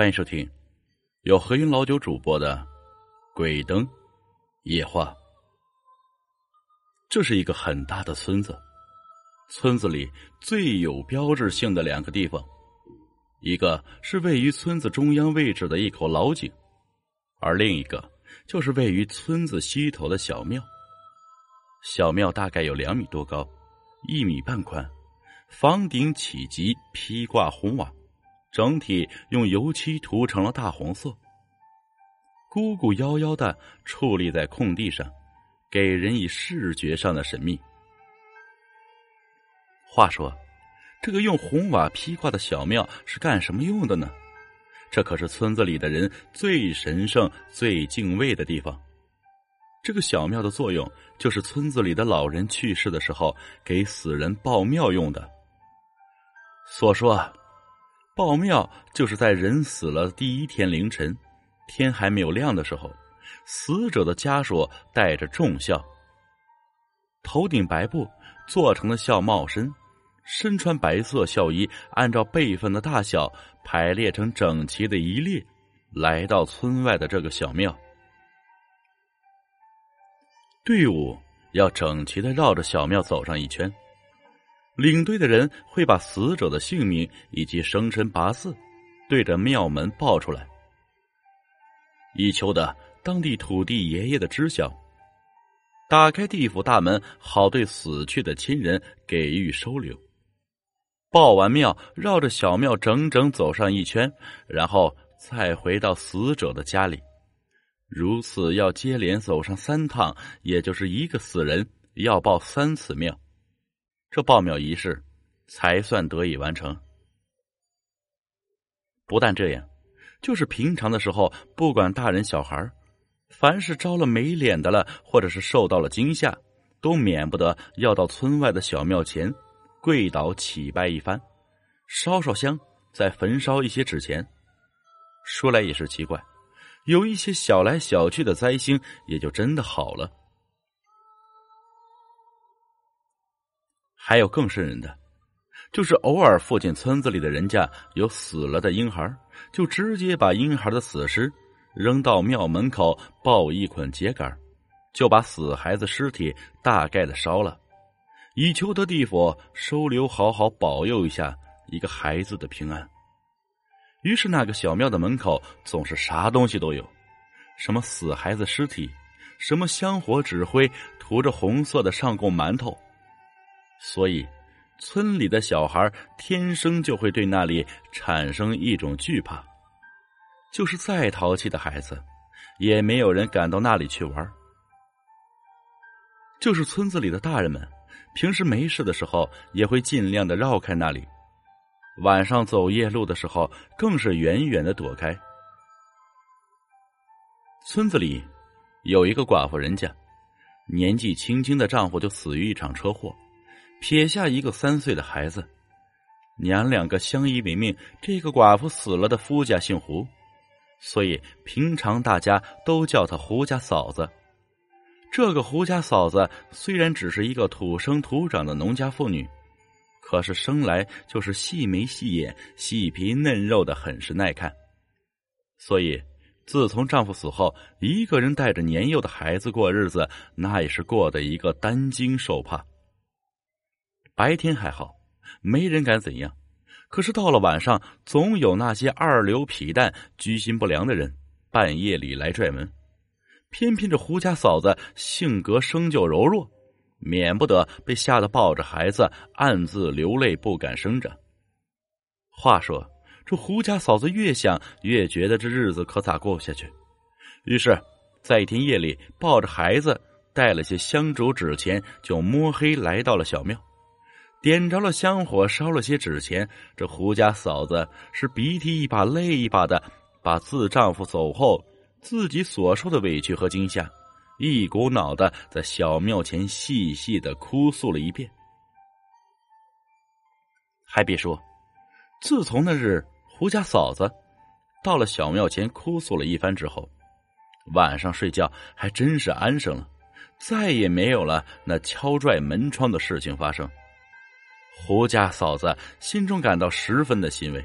欢迎收听由何云老九主播的《鬼灯夜话》。这是一个很大的村子，村子里最有标志性的两个地方，一个是位于村子中央位置的一口老井，而另一个就是位于村子西头的小庙。小庙大概有两米多高，一米半宽，房顶起脊披挂红瓦。整体用油漆涂成了大红色，孤孤夭夭的矗立在空地上，给人以视觉上的神秘。话说，这个用红瓦披挂的小庙是干什么用的呢？这可是村子里的人最神圣、最敬畏的地方。这个小庙的作用，就是村子里的老人去世的时候，给死人报庙用的。所说。报庙就是在人死了第一天凌晨，天还没有亮的时候，死者的家属带着重孝，头顶白布做成的孝帽身，身穿白色孝衣，按照辈分的大小排列成整齐的一列，来到村外的这个小庙。队伍要整齐的绕着小庙走上一圈。领队的人会把死者的姓名以及生辰八字对着庙门报出来，以求得当地土地爷爷的知晓，打开地府大门，好对死去的亲人给予收留。报完庙，绕着小庙整整走上一圈，然后再回到死者的家里，如此要接连走上三趟，也就是一个死人要报三次庙。这报庙仪式才算得以完成。不但这样，就是平常的时候，不管大人小孩凡是招了没脸的了，或者是受到了惊吓，都免不得要到村外的小庙前跪倒祈拜一番，烧烧香，再焚烧一些纸钱。说来也是奇怪，有一些小来小去的灾星，也就真的好了。还有更瘆人的，就是偶尔附近村子里的人家有死了的婴孩，就直接把婴孩的死尸扔到庙门口，抱一捆秸秆，就把死孩子尸体大概的烧了，以求得地府收留，好好保佑一下一个孩子的平安。于是那个小庙的门口总是啥东西都有，什么死孩子尸体，什么香火纸灰，涂着红色的上供馒头。所以，村里的小孩天生就会对那里产生一种惧怕，就是再淘气的孩子，也没有人敢到那里去玩。就是村子里的大人们，平时没事的时候也会尽量的绕开那里，晚上走夜路的时候更是远远的躲开。村子里有一个寡妇人家，年纪轻轻的丈夫就死于一场车祸。撇下一个三岁的孩子，娘两个相依为命。这个寡妇死了的夫家姓胡，所以平常大家都叫她胡家嫂子。这个胡家嫂子虽然只是一个土生土长的农家妇女，可是生来就是细眉细眼、细皮嫩肉的，很是耐看。所以，自从丈夫死后，一个人带着年幼的孩子过日子，那也是过得一个担惊受怕。白天还好，没人敢怎样。可是到了晚上，总有那些二流痞蛋、居心不良的人半夜里来拽门。偏偏这胡家嫂子性格生就柔弱，免不得被吓得抱着孩子暗自流泪，不敢生长。话说，这胡家嫂子越想越觉得这日子可咋过下去，于是，在一天夜里，抱着孩子，带了些香烛纸钱，就摸黑来到了小庙。点着了香火，烧了些纸钱。这胡家嫂子是鼻涕一把泪一把的，把自丈夫走后自己所受的委屈和惊吓，一股脑的在小庙前细细的哭诉了一遍。还别说，自从那日胡家嫂子到了小庙前哭诉了一番之后，晚上睡觉还真是安生了，再也没有了那敲拽门窗的事情发生。胡家嫂子心中感到十分的欣慰，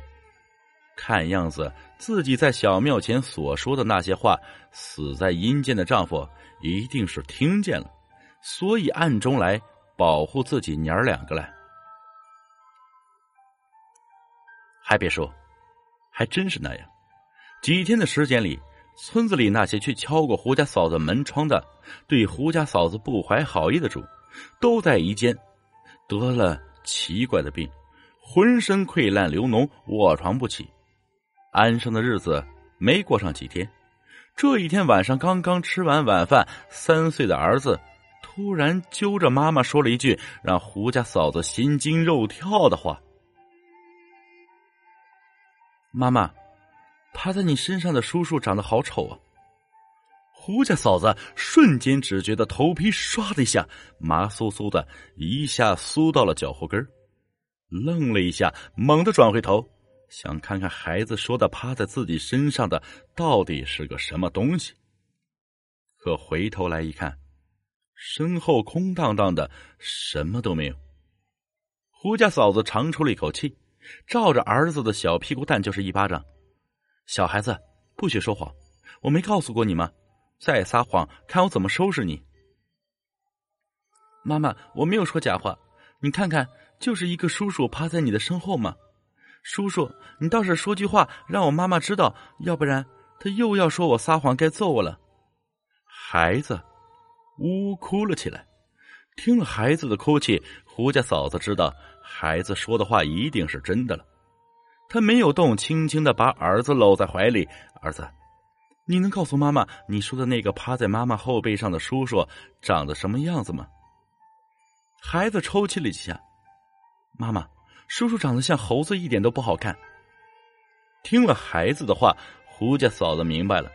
看样子自己在小庙前所说的那些话，死在阴间的丈夫一定是听见了，所以暗中来保护自己娘儿两个来。还别说，还真是那样。几天的时间里，村子里那些去敲过胡家嫂子门窗的，对胡家嫂子不怀好意的主，都在一间得了奇怪的病，浑身溃烂流脓，卧床不起。安生的日子没过上几天，这一天晚上刚刚吃完晚饭，三岁的儿子突然揪着妈妈说了一句让胡家嫂子心惊肉跳的话：“妈妈，趴在你身上的叔叔长得好丑啊！”胡家嫂子瞬间只觉得头皮唰的一下麻酥酥的，一下酥到了脚后跟愣了一下，猛地转回头。想看看孩子说的趴在自己身上的到底是个什么东西，可回头来一看，身后空荡荡的，什么都没有。胡家嫂子长出了一口气，照着儿子的小屁股蛋就是一巴掌。小孩子不许说谎，我没告诉过你吗？再撒谎，看我怎么收拾你！妈妈，我没有说假话，你看看，就是一个叔叔趴在你的身后嘛。叔叔，你倒是说句话，让我妈妈知道，要不然她又要说我撒谎，该揍我了。孩子呜哭了起来。听了孩子的哭泣，胡家嫂子知道孩子说的话一定是真的了。他没有动，轻轻的把儿子搂在怀里。儿子，你能告诉妈妈，你说的那个趴在妈妈后背上的叔叔长得什么样子吗？孩子抽泣了几下，妈妈。叔叔长得像猴子，一点都不好看。听了孩子的话，胡家嫂子明白了。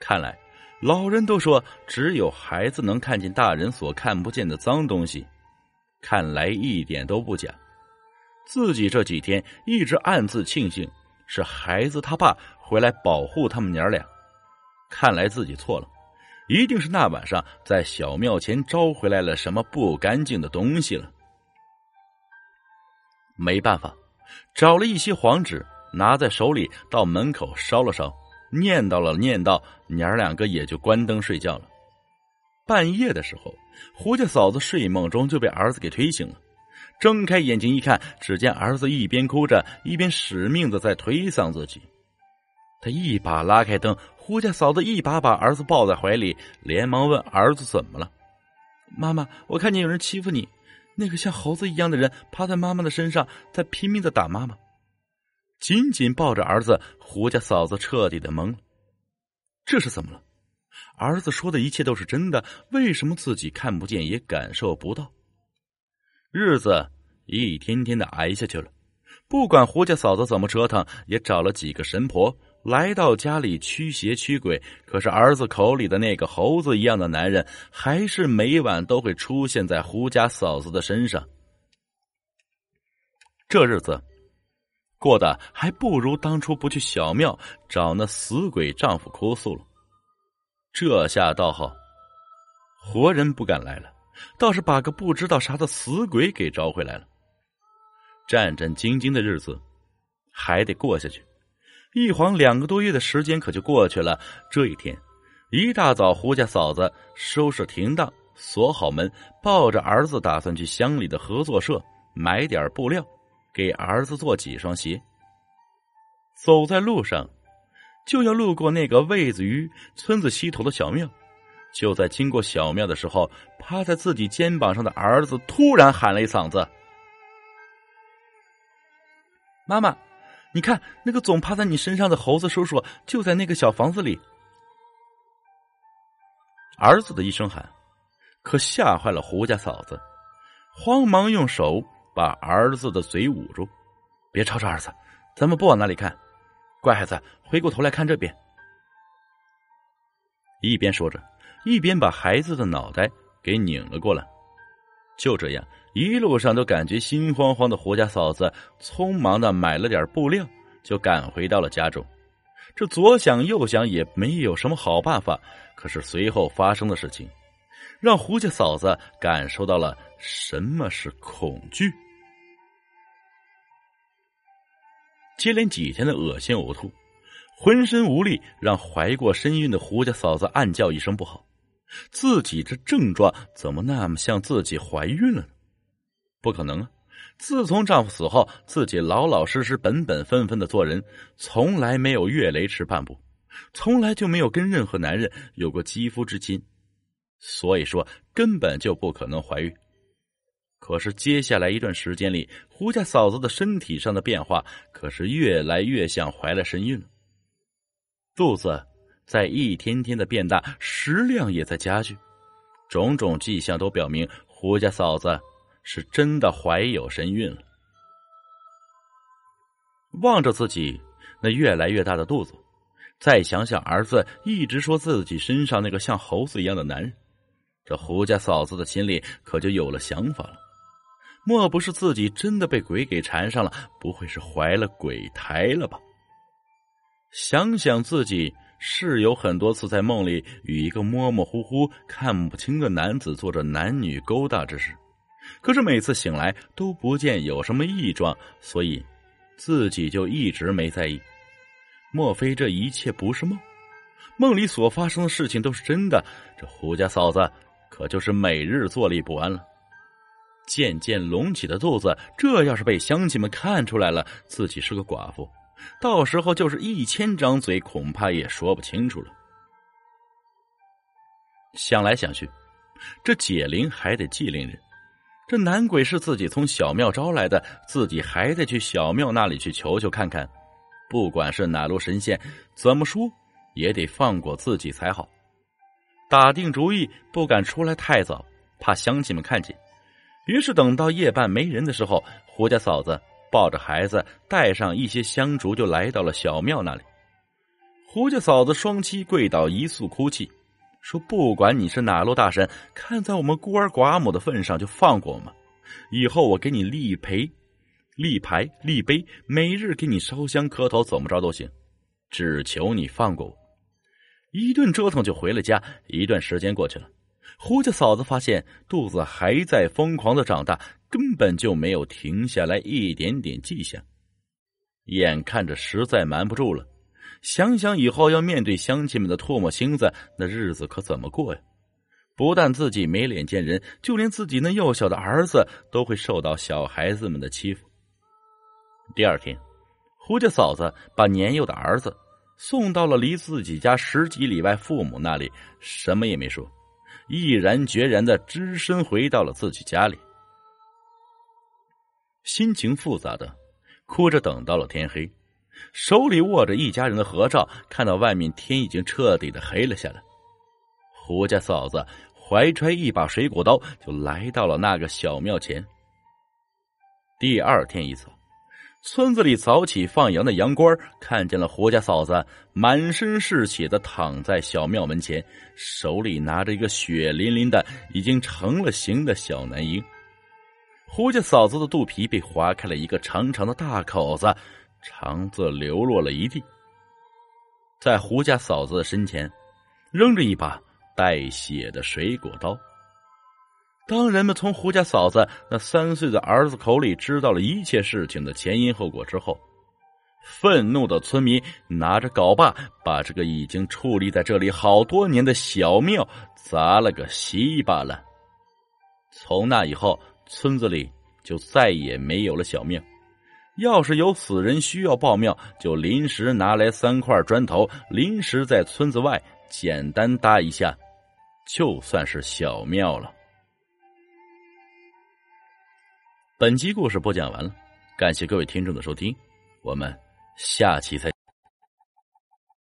看来老人都说，只有孩子能看见大人所看不见的脏东西。看来一点都不假。自己这几天一直暗自庆幸，是孩子他爸回来保护他们娘俩。看来自己错了，一定是那晚上在小庙前招回来了什么不干净的东西了。没办法，找了一些黄纸，拿在手里到门口烧了烧，念叨了念叨，娘儿两个也就关灯睡觉了。半夜的时候，胡家嫂子睡梦中就被儿子给推醒了，睁开眼睛一看，只见儿子一边哭着，一边使命的在推搡自己。他一把拉开灯，胡家嫂子一把把儿子抱在怀里，连忙问儿子怎么了？妈妈，我看见有人欺负你。那个像猴子一样的人趴在妈妈的身上，在拼命的打妈妈，紧紧抱着儿子。胡家嫂子彻底的懵了，这是怎么了？儿子说的一切都是真的，为什么自己看不见也感受不到？日子一天天的挨下去了，不管胡家嫂子怎么折腾，也找了几个神婆。来到家里驱邪驱鬼，可是儿子口里的那个猴子一样的男人，还是每晚都会出现在胡家嫂子的身上。这日子过得还不如当初不去小庙找那死鬼丈夫哭诉了。这下倒好，活人不敢来了，倒是把个不知道啥的死鬼给招回来了。战战兢兢的日子还得过下去。一晃两个多月的时间可就过去了。这一天，一大早，胡家嫂子收拾停当，锁好门，抱着儿子，打算去乡里的合作社买点布料，给儿子做几双鞋。走在路上，就要路过那个位子于村子西头的小庙。就在经过小庙的时候，趴在自己肩膀上的儿子突然喊了一嗓子：“妈妈！”你看，那个总趴在你身上的猴子叔叔就在那个小房子里。儿子的一声喊，可吓坏了胡家嫂子，慌忙用手把儿子的嘴捂住，别吵吵儿子，咱们不往那里看。乖孩子，回过头来看这边。一边说着，一边把孩子的脑袋给拧了过来。就这样。一路上都感觉心慌慌的，胡家嫂子匆忙的买了点布料，就赶回到了家中。这左想右想也没有什么好办法。可是随后发生的事情，让胡家嫂子感受到了什么是恐惧。接连几天的恶心呕吐，浑身无力，让怀过身孕的胡家嫂子暗叫一声不好。自己这症状怎么那么像自己怀孕了呢？不可能啊！自从丈夫死后，自己老老实实、本本分分的做人，从来没有越雷池半步，从来就没有跟任何男人有过肌肤之亲，所以说根本就不可能怀孕。可是接下来一段时间里，胡家嫂子的身体上的变化可是越来越像怀了身孕了，肚子在一天天的变大，食量也在加剧，种种迹象都表明胡家嫂子。是真的怀有身孕了。望着自己那越来越大的肚子，再想想儿子一直说自己身上那个像猴子一样的男人，这胡家嫂子的心里可就有了想法了。莫不是自己真的被鬼给缠上了？不会是怀了鬼胎了吧？想想自己是有很多次在梦里与一个模模糊糊、看不清的男子做着男女勾搭之事。可是每次醒来都不见有什么异状，所以自己就一直没在意。莫非这一切不是梦？梦里所发生的事情都是真的？这胡家嫂子可就是每日坐立不安了。渐渐隆起的肚子，这要是被乡亲们看出来了，自己是个寡妇，到时候就是一千张嘴，恐怕也说不清楚了。想来想去，这解铃还得系铃人。这男鬼是自己从小庙招来的，自己还得去小庙那里去求求看看。不管是哪路神仙，怎么说也得放过自己才好。打定主意，不敢出来太早，怕乡亲们看见。于是等到夜半没人的时候，胡家嫂子抱着孩子，带上一些香烛，就来到了小庙那里。胡家嫂子双膝跪倒，一诉哭泣。说：“不管你是哪路大神，看在我们孤儿寡母的份上，就放过我们。以后我给你立牌、立牌、立碑，每日给你烧香磕头，怎么着都行，只求你放过我。”一顿折腾就回了家。一段时间过去了，胡家嫂子发现肚子还在疯狂的长大，根本就没有停下来一点点迹象。眼看着实在瞒不住了。想想以后要面对乡亲们的唾沫星子，那日子可怎么过呀？不但自己没脸见人，就连自己那幼小的儿子都会受到小孩子们的欺负。第二天，胡家嫂子把年幼的儿子送到了离自己家十几里外父母那里，什么也没说，毅然决然的只身回到了自己家里，心情复杂的哭着等到了天黑。手里握着一家人的合照，看到外面天已经彻底的黑了下来。胡家嫂子怀揣一把水果刀，就来到了那个小庙前。第二天一早，村子里早起放羊的羊倌看见了胡家嫂子满身是血的躺在小庙门前，手里拿着一个血淋淋的、已经成了形的小男婴。胡家嫂子的肚皮被划开了一个长长的大口子。肠子流落了一地，在胡家嫂子的身前，扔着一把带血的水果刀。当人们从胡家嫂子那三岁的儿子口里知道了一切事情的前因后果之后，愤怒的村民拿着镐把，把这个已经矗立在这里好多年的小庙砸了个稀巴烂。从那以后，村子里就再也没有了小庙。要是有死人需要报庙，就临时拿来三块砖头，临时在村子外简单搭一下，就算是小庙了。本集故事播讲完了，感谢各位听众的收听，我们下期再。